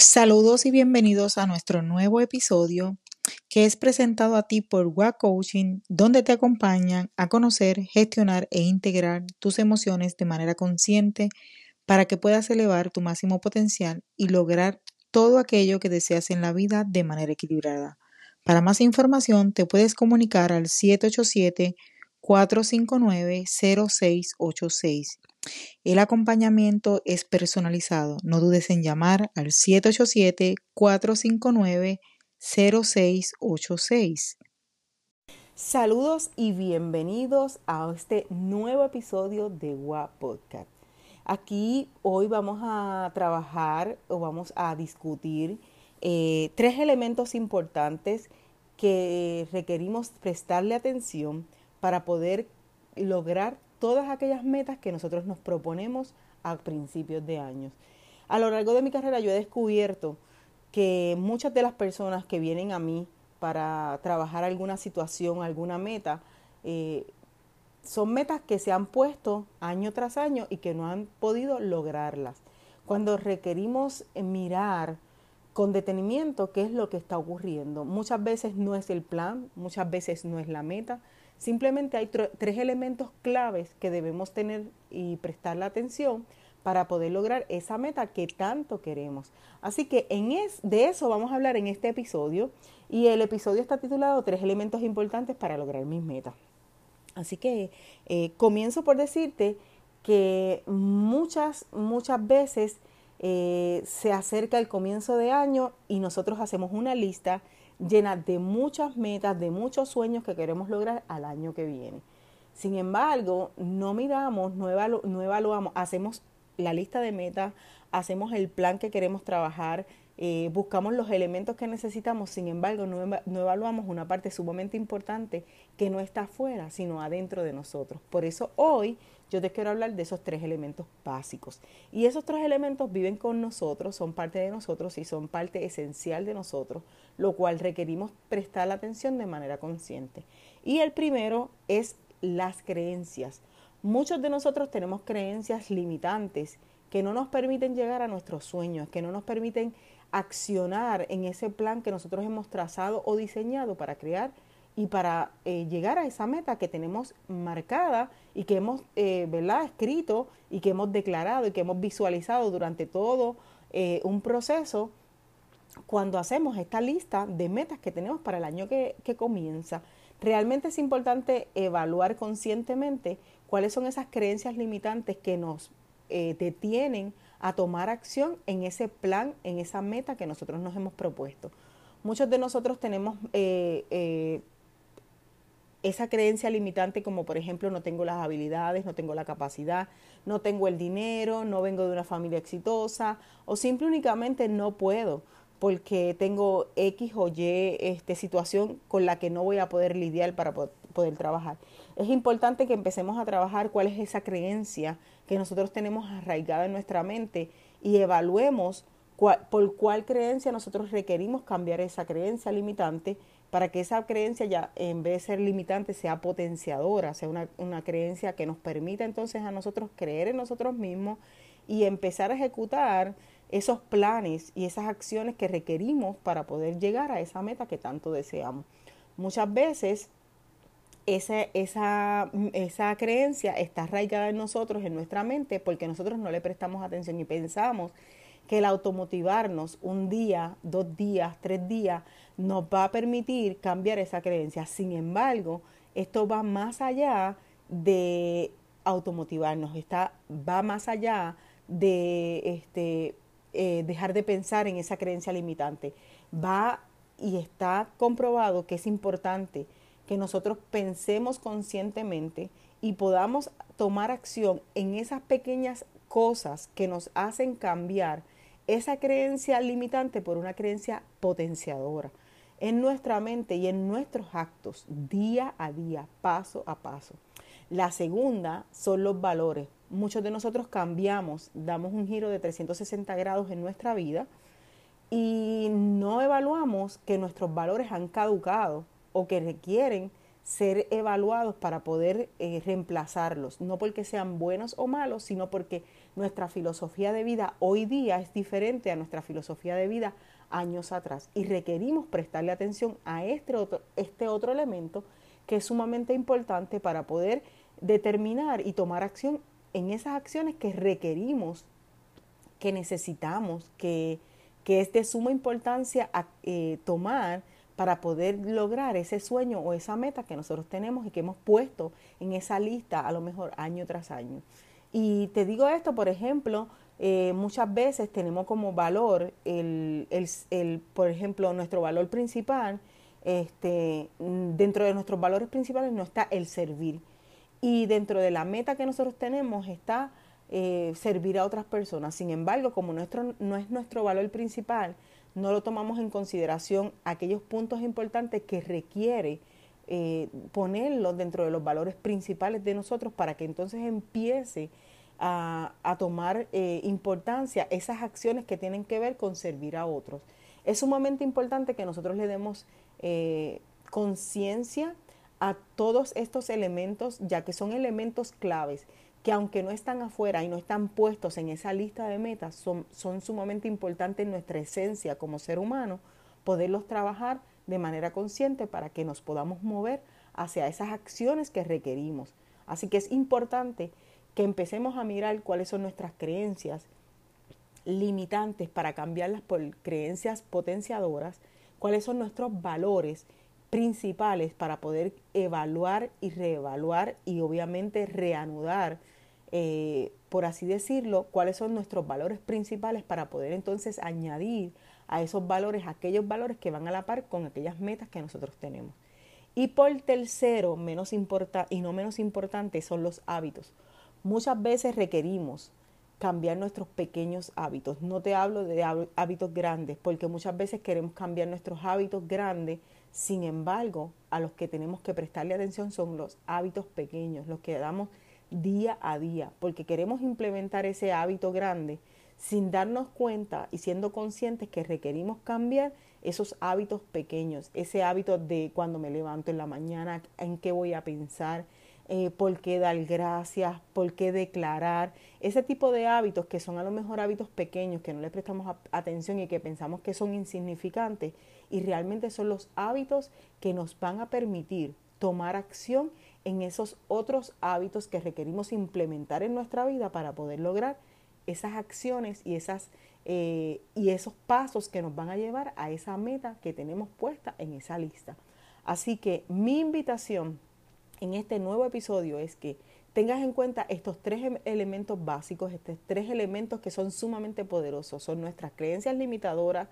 Saludos y bienvenidos a nuestro nuevo episodio que es presentado a ti por WA Coaching, donde te acompañan a conocer, gestionar e integrar tus emociones de manera consciente para que puedas elevar tu máximo potencial y lograr todo aquello que deseas en la vida de manera equilibrada. Para más información te puedes comunicar al 787 459 0686 el acompañamiento es personalizado. No dudes en llamar al 787-459-0686. Saludos y bienvenidos a este nuevo episodio de WA Podcast. Aquí hoy vamos a trabajar o vamos a discutir eh, tres elementos importantes que requerimos prestarle atención para poder lograr todas aquellas metas que nosotros nos proponemos a principios de años. A lo largo de mi carrera yo he descubierto que muchas de las personas que vienen a mí para trabajar alguna situación, alguna meta, eh, son metas que se han puesto año tras año y que no han podido lograrlas. Cuando requerimos mirar con detenimiento qué es lo que está ocurriendo, muchas veces no es el plan, muchas veces no es la meta, Simplemente hay tres elementos claves que debemos tener y prestar la atención para poder lograr esa meta que tanto queremos. Así que en es, de eso vamos a hablar en este episodio y el episodio está titulado Tres elementos importantes para lograr mis metas. Así que eh, comienzo por decirte que muchas, muchas veces eh, se acerca el comienzo de año y nosotros hacemos una lista llena de muchas metas, de muchos sueños que queremos lograr al año que viene. Sin embargo, no miramos, no, evaluamos, hacemos la lista de metas, hacemos el plan que queremos trabajar, eh, buscamos los elementos que necesitamos, sin embargo, no, no, evaluamos una parte sumamente importante que no está afuera, sino adentro de nosotros. Por eso hoy yo te quiero hablar de esos tres elementos básicos. Y esos tres elementos viven con nosotros, son parte de nosotros y son parte esencial de nosotros, lo cual requerimos prestar la atención de manera consciente. Y el primero es las creencias. Muchos de nosotros tenemos creencias limitantes que no nos permiten llegar a nuestros sueños, que no nos permiten accionar en ese plan que nosotros hemos trazado o diseñado para crear y para eh, llegar a esa meta que tenemos marcada y que hemos eh, ¿verdad? escrito y que hemos declarado y que hemos visualizado durante todo eh, un proceso cuando hacemos esta lista de metas que tenemos para el año que, que comienza. Realmente es importante evaluar conscientemente cuáles son esas creencias limitantes que nos detienen a tomar acción en ese plan, en esa meta que nosotros nos hemos propuesto. Muchos de nosotros tenemos esa creencia limitante como por ejemplo no tengo las habilidades, no tengo la capacidad, no tengo el dinero, no vengo de una familia exitosa o simple únicamente no puedo porque tengo X o Y este, situación con la que no voy a poder lidiar para poder trabajar. es importante que empecemos a trabajar cuál es esa creencia que nosotros tenemos arraigada en nuestra mente y evaluemos por cuál creencia nosotros requerimos cambiar esa creencia limitante para que esa creencia ya en vez de ser limitante sea potenciadora, sea una, una creencia que nos permita entonces a nosotros creer en nosotros mismos y empezar a ejecutar esos planes y esas acciones que requerimos para poder llegar a esa meta que tanto deseamos. Muchas veces esa, esa, esa creencia está arraigada en nosotros, en nuestra mente, porque nosotros no le prestamos atención y pensamos que el automotivarnos un día, dos días, tres días, nos va a permitir cambiar esa creencia. Sin embargo, esto va más allá de automotivarnos, está, va más allá de este, eh, dejar de pensar en esa creencia limitante. Va y está comprobado que es importante que nosotros pensemos conscientemente y podamos tomar acción en esas pequeñas cosas que nos hacen cambiar esa creencia limitante por una creencia potenciadora en nuestra mente y en nuestros actos día a día, paso a paso. La segunda son los valores. Muchos de nosotros cambiamos, damos un giro de 360 grados en nuestra vida y no evaluamos que nuestros valores han caducado o que requieren ser evaluados para poder eh, reemplazarlos, no porque sean buenos o malos, sino porque nuestra filosofía de vida hoy día es diferente a nuestra filosofía de vida años atrás y requerimos prestarle atención a este otro, este otro elemento que es sumamente importante para poder determinar y tomar acción en esas acciones que requerimos, que necesitamos, que, que es de suma importancia eh, tomar para poder lograr ese sueño o esa meta que nosotros tenemos y que hemos puesto en esa lista a lo mejor año tras año. Y te digo esto, por ejemplo, eh, muchas veces tenemos como valor el, el, el, por ejemplo, nuestro valor principal, este, dentro de nuestros valores principales no está el servir. Y dentro de la meta que nosotros tenemos está eh, servir a otras personas. Sin embargo, como nuestro, no es nuestro valor principal, no lo tomamos en consideración aquellos puntos importantes que requiere eh, ponerlos dentro de los valores principales de nosotros para que entonces empiece a, tomar eh, importancia esas acciones que tienen que ver con servir a otros. Es sumamente importante que nosotros le demos eh, conciencia a todos estos elementos, ya que son elementos claves que aunque no están afuera y no están puestos en esa lista de metas, son, son sumamente importantes en nuestra esencia como ser humano, poderlos trabajar de manera consciente para que nos podamos mover hacia esas acciones que requerimos. Así que es importante que empecemos a mirar cuáles son nuestras creencias limitantes para cambiarlas por creencias potenciadoras, cuáles son nuestros valores principales para poder evaluar y reevaluar y obviamente reanudar, eh, por así decirlo, cuáles son nuestros valores principales para poder entonces añadir a esos valores aquellos valores que van a la par con aquellas metas que nosotros tenemos. Y por tercero, menos importa y no menos importante, son los hábitos. Muchas veces requerimos cambiar nuestros pequeños hábitos. No te hablo de hábitos grandes, porque muchas veces queremos cambiar nuestros hábitos grandes sin embargo, a los que tenemos que prestarle atención son los hábitos pequeños, los que damos día a día, porque queremos implementar ese hábito grande sin darnos cuenta y siendo conscientes que requerimos cambiar esos hábitos pequeños, ese hábito de cuando me levanto en la mañana, en qué voy a pensar, eh, por qué dar gracias, por qué declarar, ese tipo de hábitos que son a lo mejor hábitos pequeños, que no le prestamos atención y que pensamos que son insignificantes, y realmente son los hábitos que nos van a permitir tomar acción en esos otros hábitos que requerimos implementar en nuestra vida para poder lograr esas acciones y, esas, eh, y esos pasos que nos van a llevar a esa meta que tenemos puesta en esa lista. Así que mi invitación en este nuevo episodio es que tengas en cuenta estos tres em, elementos básicos, estos tres elementos que son sumamente poderosos. Son nuestras creencias limitadoras,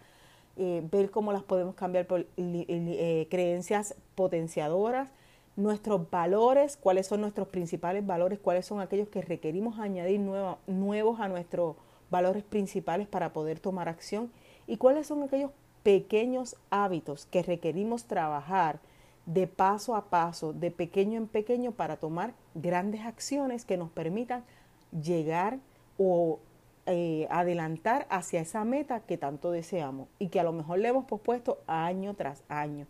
eh, ver cómo las podemos cambiar por eh, creencias potenciadoras, nuestros valores, cuáles son nuestros principales valores, cuáles son aquellos que requerimos añadir nuevos a nuestros valores principales para poder tomar acción y cuáles son aquellos pequeños hábitos que requerimos trabajar de paso a paso, de pequeño en pequeño, para tomar grandes acciones que nos permitan llegar o eh, adelantar hacia esa meta que tanto deseamos y que a lo mejor le hemos pospuesto año tras año.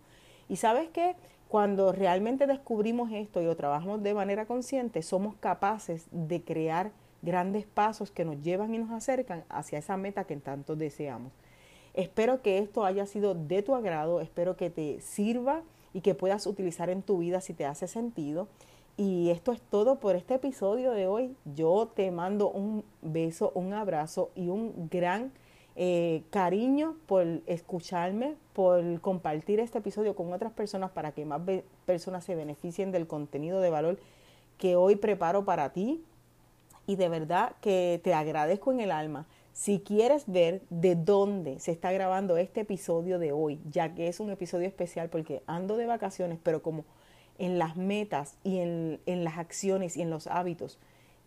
Y sabes qué? Cuando realmente descubrimos esto y lo trabajamos de manera consciente, somos capaces de crear grandes pasos que nos llevan y nos acercan hacia esa meta que tanto deseamos. Espero que esto haya sido de tu agrado, espero que te sirva y que puedas utilizar en tu vida si te hace sentido. Y esto es todo por este episodio de hoy. Yo te mando un beso, un abrazo y un gran eh, cariño por escucharme, por compartir este episodio con otras personas para que más personas se beneficien del contenido de valor que hoy preparo para ti. Y de verdad que te agradezco en el alma. Si quieres ver de dónde se está grabando este episodio de hoy, ya que es un episodio especial porque ando de vacaciones, pero como en las metas y en, las acciones y en los hábitos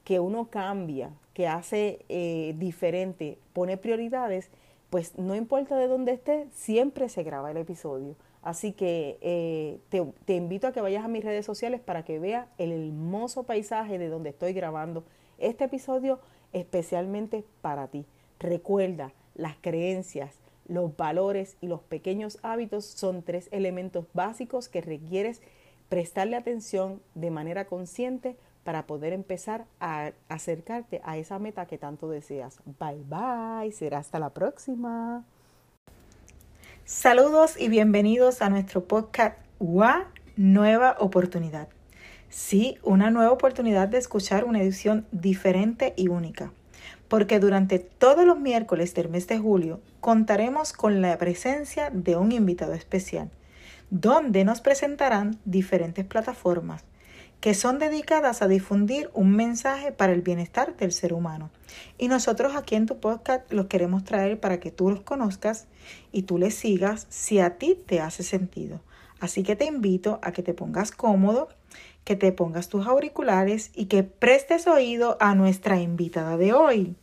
que uno cambia, que hace eh, diferente, pone prioridades, pues no importa de dónde esté, siempre se graba el episodio. Así que eh, te, te, invito a que vayas a mis redes sociales para que veas el hermoso paisaje de donde estoy grabando este episodio especialmente para ti. Recuerda, las creencias, los valores y los pequeños hábitos son tres elementos básicos que requieres prestarle atención de manera consciente para poder empezar a acercarte a esa meta que tanto deseas. Bye bye, será hasta la próxima. Saludos y bienvenidos a nuestro podcast WA Nueva Oportunidad. Sí, una nueva oportunidad de escuchar una edición diferente y única, porque durante todos los miércoles del mes de julio contaremos con la presencia de un invitado especial donde nos presentarán diferentes plataformas que son dedicadas a difundir un mensaje para el bienestar del ser humano. Y nosotros aquí en tu podcast los queremos traer para que tú los conozcas y tú les sigas si a ti te hace sentido. Así que te invito a que te pongas cómodo, que te pongas tus auriculares y que prestes oído a nuestra invitada de hoy.